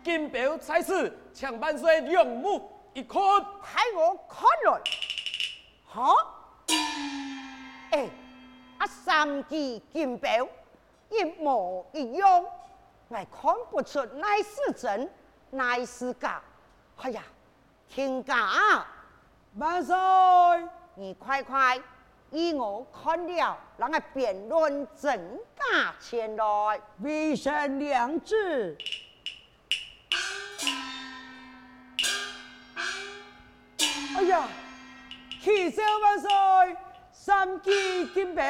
岁金表在此，请万岁两目一看，太我看了，哈？哎，啊三支金表一模一样，我看不出乃是真乃是假。哎呀，天价！万岁！你快快依我看了，让我辩论真假前来。微臣领旨。哎呀，启奏万岁，三支金表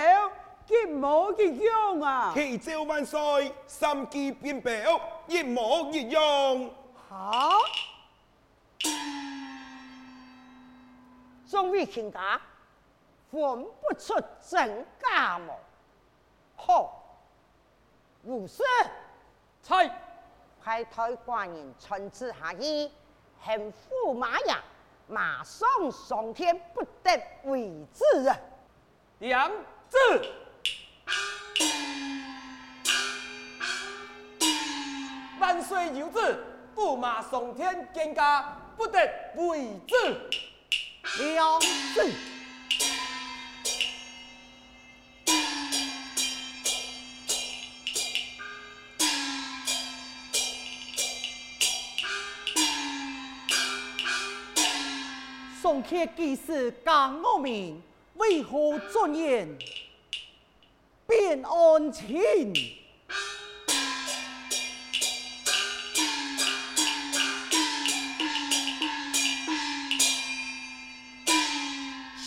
一模一样啊！启奏万岁，三支金表一模一样。好。众位卿家，分不出真假么？好，如是。猜，派台官人传旨下议，恨驸马爷马上上天，不得为之啊！两字，万岁有旨，驸马上天，更加不得为之。两字，宋客既是讲我名，为何尊严变安情？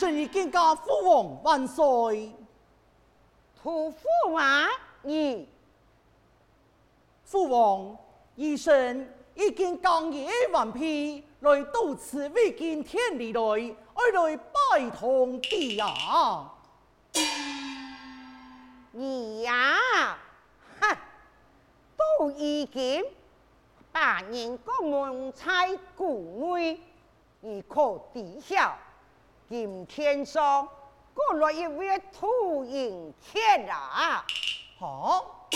蒹葭父王万岁！屠父王你，父王，一生已经刚毅完毕，来到此未见天理来，而来拜堂地啊！你呀，哼，都已经把人个门在故内，你可知晓。今天上过来一位土银客啊！好，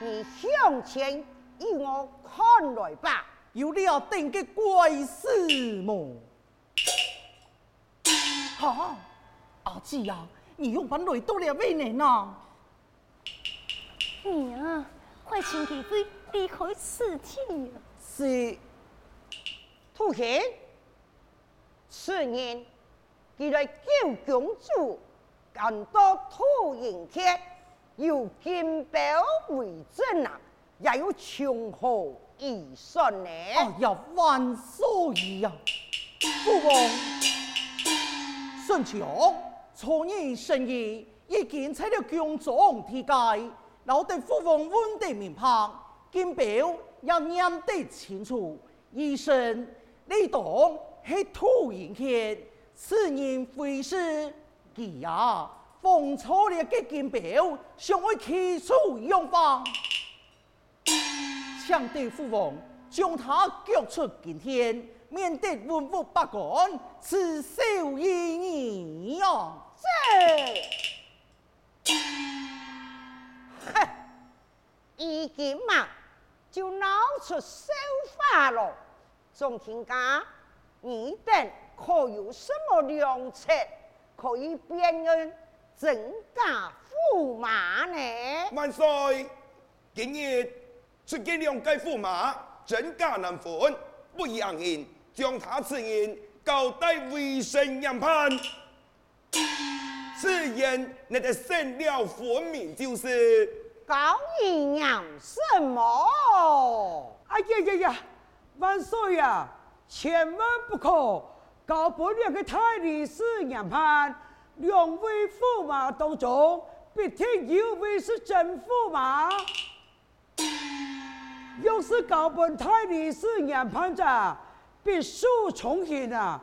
你向前与我看来吧。有了定个怪事么？好，阿姊呀，你用板来多了为难啊！你啊，快请贵妃离开此地。是，土银，此人。既来救公主，更多土人客，有金表为证啊，也有从何而信呢？哎呀，万岁呀！父王，顺强，昨日深夜已经采了宫中体戒，老得父王温得明白，金表也念得清楚，医生你当系土银客。此人非是己呀，奉错了个金表，想为起诉用房，强对父王将他救出今天，免得文武百官刺手于你呀！这，哼，已经嘛就闹出手法了，众卿家，你等。可有什么良策可以辨认真假驸马呢？万岁！今日出见两介驸马，真假难分，不宜硬硬，将他此人交代微臣研判。此言你得审了分明就是。高人讲什么？哎呀呀呀！万岁呀！千万不可。搞不了个太历史研判，两位驸马当中，必定有位是真驸马。要是搞不太历史研判者，必须从轻啊！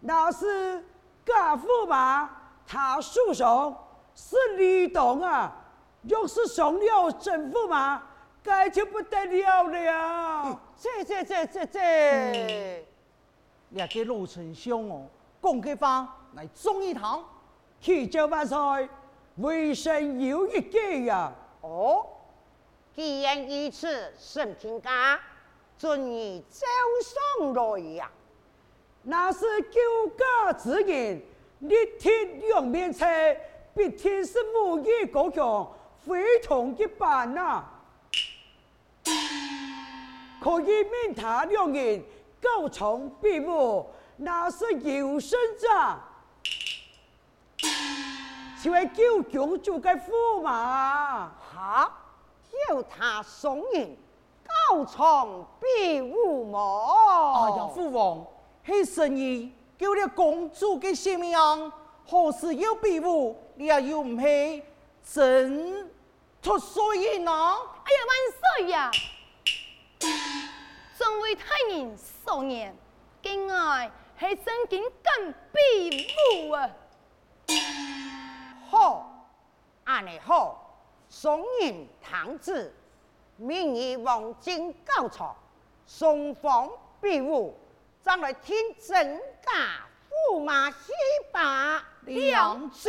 那是假驸马，他书上是李东啊。要是上了真驸马，该就不得了了。这这这这这。嗯两个老丞相哦，讲个话来中义堂。启奏万岁，微臣有一计呀。哦，既然如此，沈平家准你走上来呀！那是救家之人，立天两面车，必天是武艺高强，非同一般呐！可以命他两人高床闭目，那是有生者。就为救公主的驸马，好，有他送人高床比武么？哎呀，父王，系神医救了公主的性命，何时有比武？你也又唔系真出水呢？哎呀，万岁呀！众位太人少年，今爱系真经敢比武啊！好，安尼好，宋人唐志，明日王进高床，双方比武，将来听真假驸马西拔两字。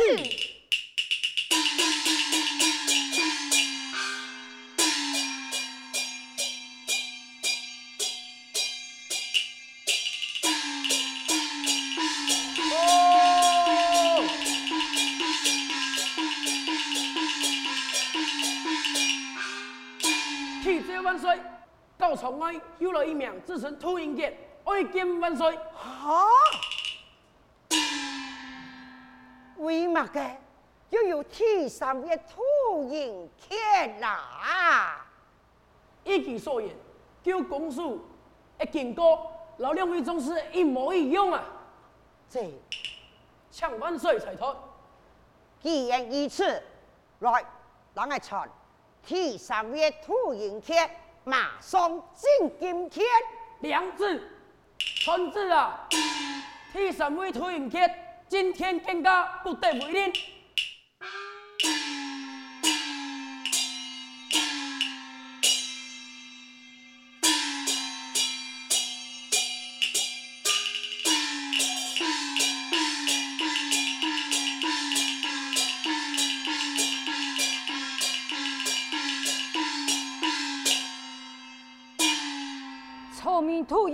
高床外有了一名自称秃鹰杰，爱见万岁。哈？为嘛嘅？又有天上嘅秃鹰杰啦？一句所言，叫公主一见过，老两位总是一模一样啊！这请万岁才脱。既然如此，来，让我传天上嘅屠英杰。马上进今天，梁子，孙子啊！替三位屠英杰，今天更加不得为人。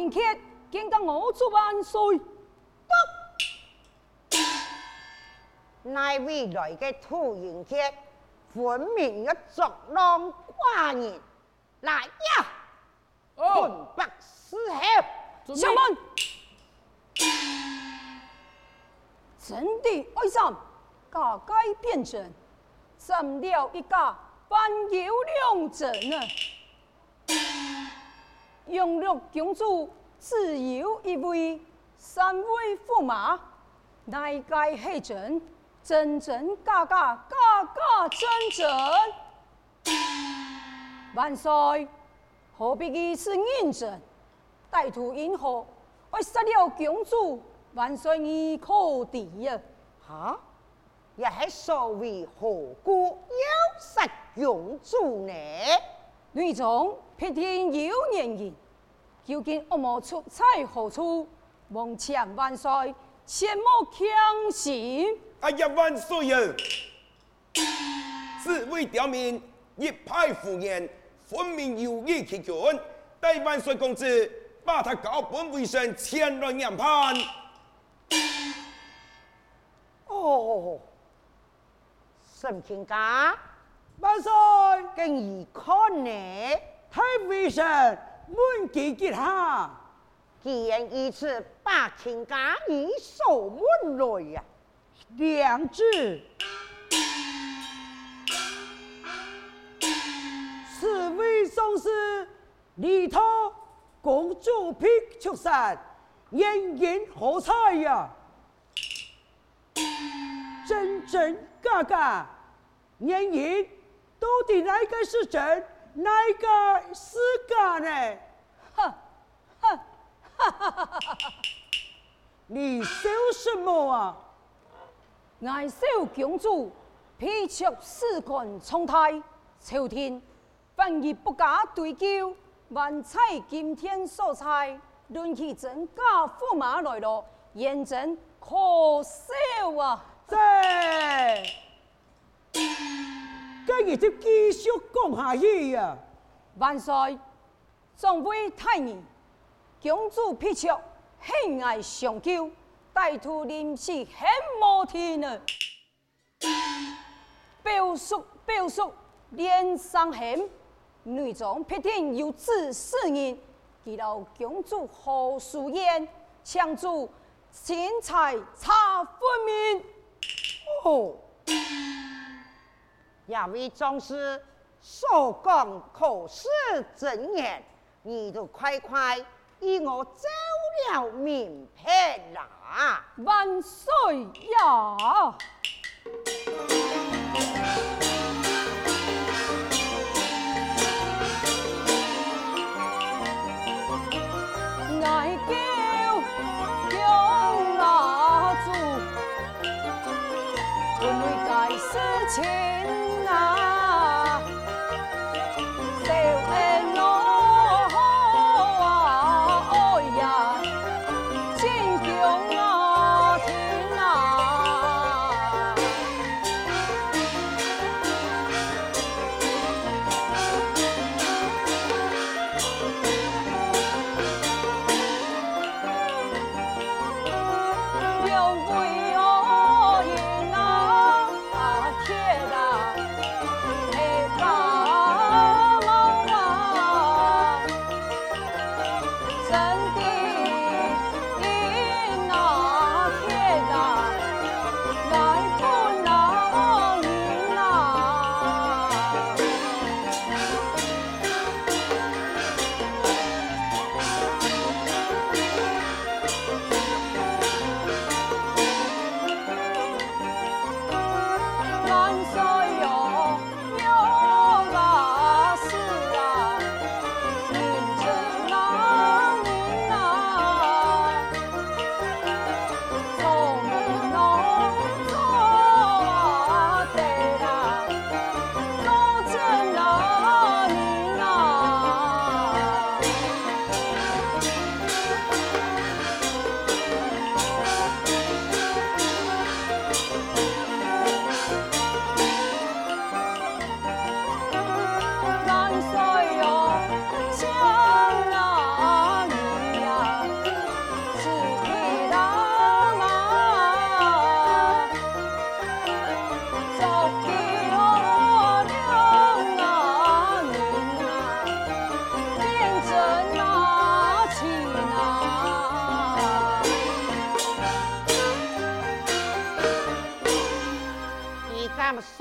屠英杰，见到我做万岁！那未来的屠英杰，分明要作浪寡人，来呀！困不思后，上门。真的爱上，假改变真，怎料一家反有两真啊！永乐公主自有一位，三位驸马，乃该系真？真真假假，假假真真。万岁，何必如此认真？歹徒因何会杀了公主？万岁你可敌呀？哈？也还所谓何故要杀公主呢？女中必定有原因，究竟恶魔出在何处？望前万岁，切莫强行。哎呀，万岁呀！此位刁民一派胡言，分明有意欺君。待万岁公子把他告本为臣，前来研判。哦，沈卿家。万岁，更宜看呢，太微神满记记下。既然一次，把卿家移守门来呀，两字。此位宋氏里头公主婢出山，人言何彩呀？真真假假，人言。到底哪个是真，哪个是假呢？哼，哼，哈哈哈哈哈！你笑什么啊？爱笑公主，披着四冠重戴，朝天反而不加追究。万彩今天所猜，论起真假驸马来了，言真可笑啊！在。日就继续讲下去呀！万岁！众位大人，公主皮俏，喜爱上轿，歹徒临时很无天呢。表叔表叔，脸上痕，内中必定有此事人。记到公主何素颜，强主钱财查分明。哦，两位壮士所讲可是真言，你都快快与我走了明白啦！万岁呀！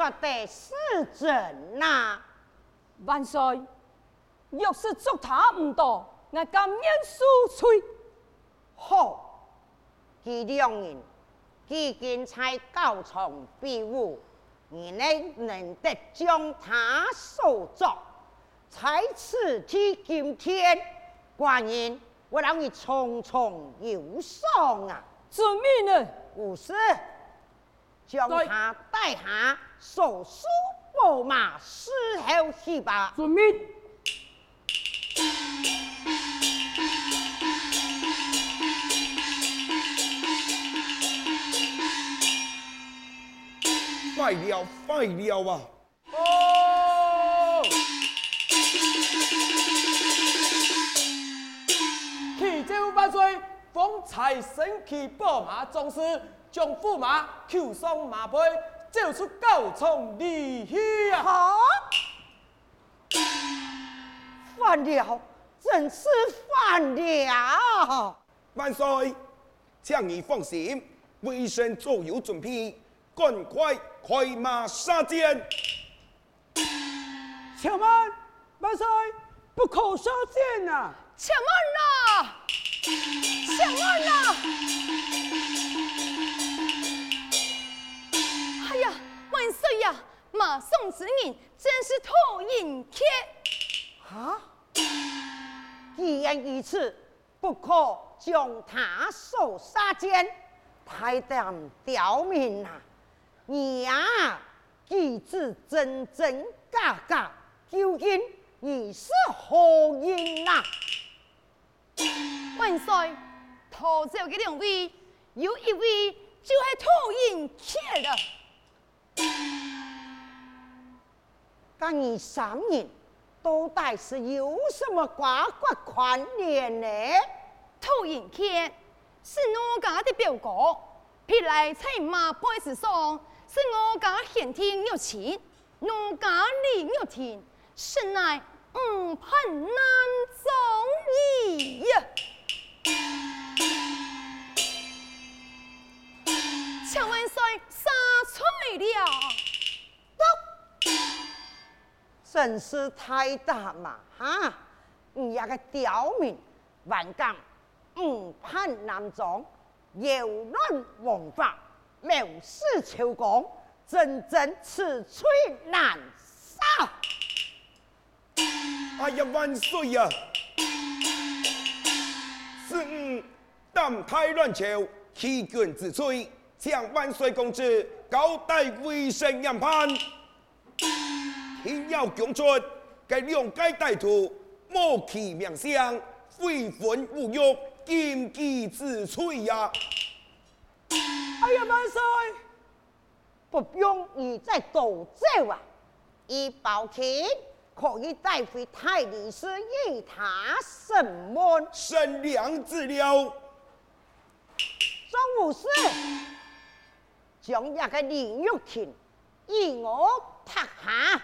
说的是真呐，万岁！若是捉他唔到，我甘愿恕罪。好，这两人几经在高床比武，你能能得将他收着，在此替今天，寡人我让你重重有赏啊！遵命了，无事。将他带下，手书宝马，伺候去吧。遵命。快了，快了啊！哦。启奏万岁，奉财神骑宝马壮士。将驸马扣上马背，走出高床离去啊！好，反了，真是反了！万岁，请你放心，微臣早有准备，赶快快马杀阵。且慢，万岁，不可杀阵啊！且慢啊！且慢啊！岁呀！马宋子人真是托人客。啊！既然如此，不可将他手杀奸，太胆刁民啊！你呀，机智真真假假，究竟你是何人呐？万岁，逃走的两位，有一位就是托人客了。但你三人到底是有什么瓜葛关联呢？突然间，是我家的表哥，撇来在马背之上，是我家先天有钱，我家里有钱，实乃五品难了？真是太大嘛！哈，你那个刁民，顽讲五品难中，扰乱王法，藐视朝纲，真正此罪难杀！哎呀，万岁呀！是吾胆太乱朝，欺君之罪，向万岁公子交代微臣严判。天要供出，该两界歹徒莫其名相，非分勿辱，禁忌之罪呀！哎呀，万岁！不用你再多走啊！一包钱可以带回太律师与他审问。善良治疗。中武士，将那个李玉婷与我拍下。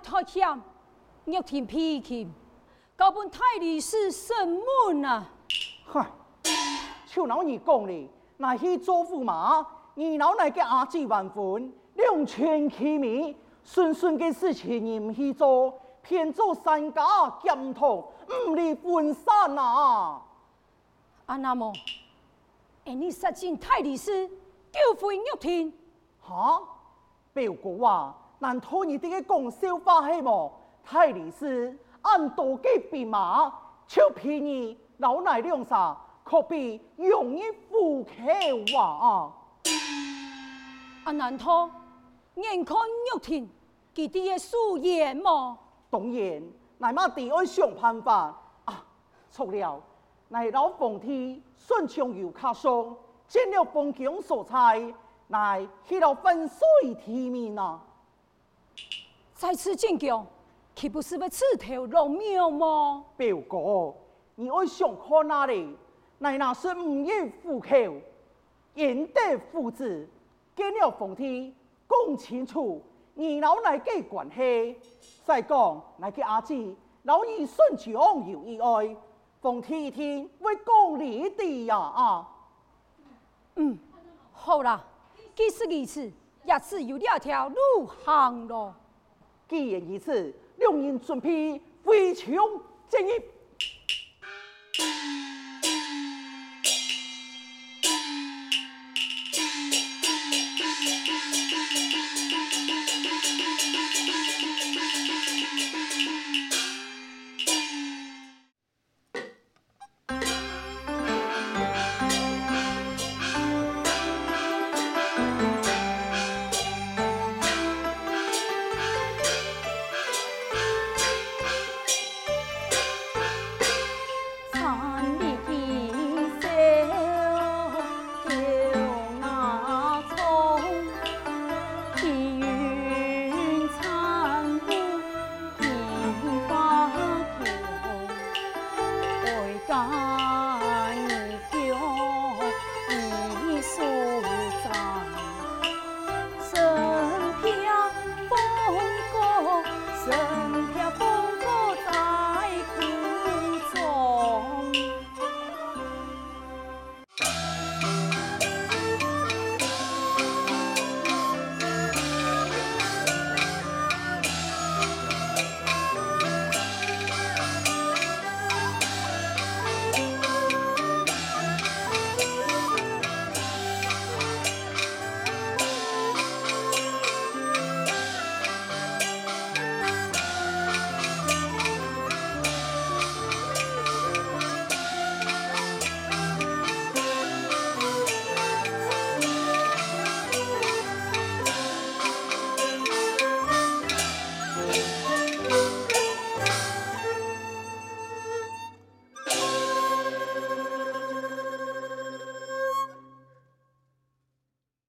太险，玉田脾气，高本太李氏生闷啊！嗨，就老你讲哩，那去做驸马，你老来个阿姊万分，两全其美，顺顺嘅事情你唔去做，偏做三家兼同，唔离分散啊！啊，那么，哎，你杀进太李氏，救回玉田？哈？表哥话，难道你这个讲笑话系么？太李氏按多嘅兵马，超便宜。老奶两啥，可比容易富口啊！啊，难道眼看玉田，佢哋嘅素颜么？当然，乃妈第二想办法啊！错了，乃老凤梯顺畅又卡松，见了风景所在，乃去了分水提名啊！再次进京，岂不是要刺头露面吗？表哥。你爱想看哪里？乃那是五叶虎口，贤德父子见了凤天，讲清楚你老奶嘅关系。再讲那个阿姊老二孙强有意外，凤天一听会讲理的呀啊！嗯，好啦，既是如此，也是有两条路行咯。既然如此，两人准备回朝见议。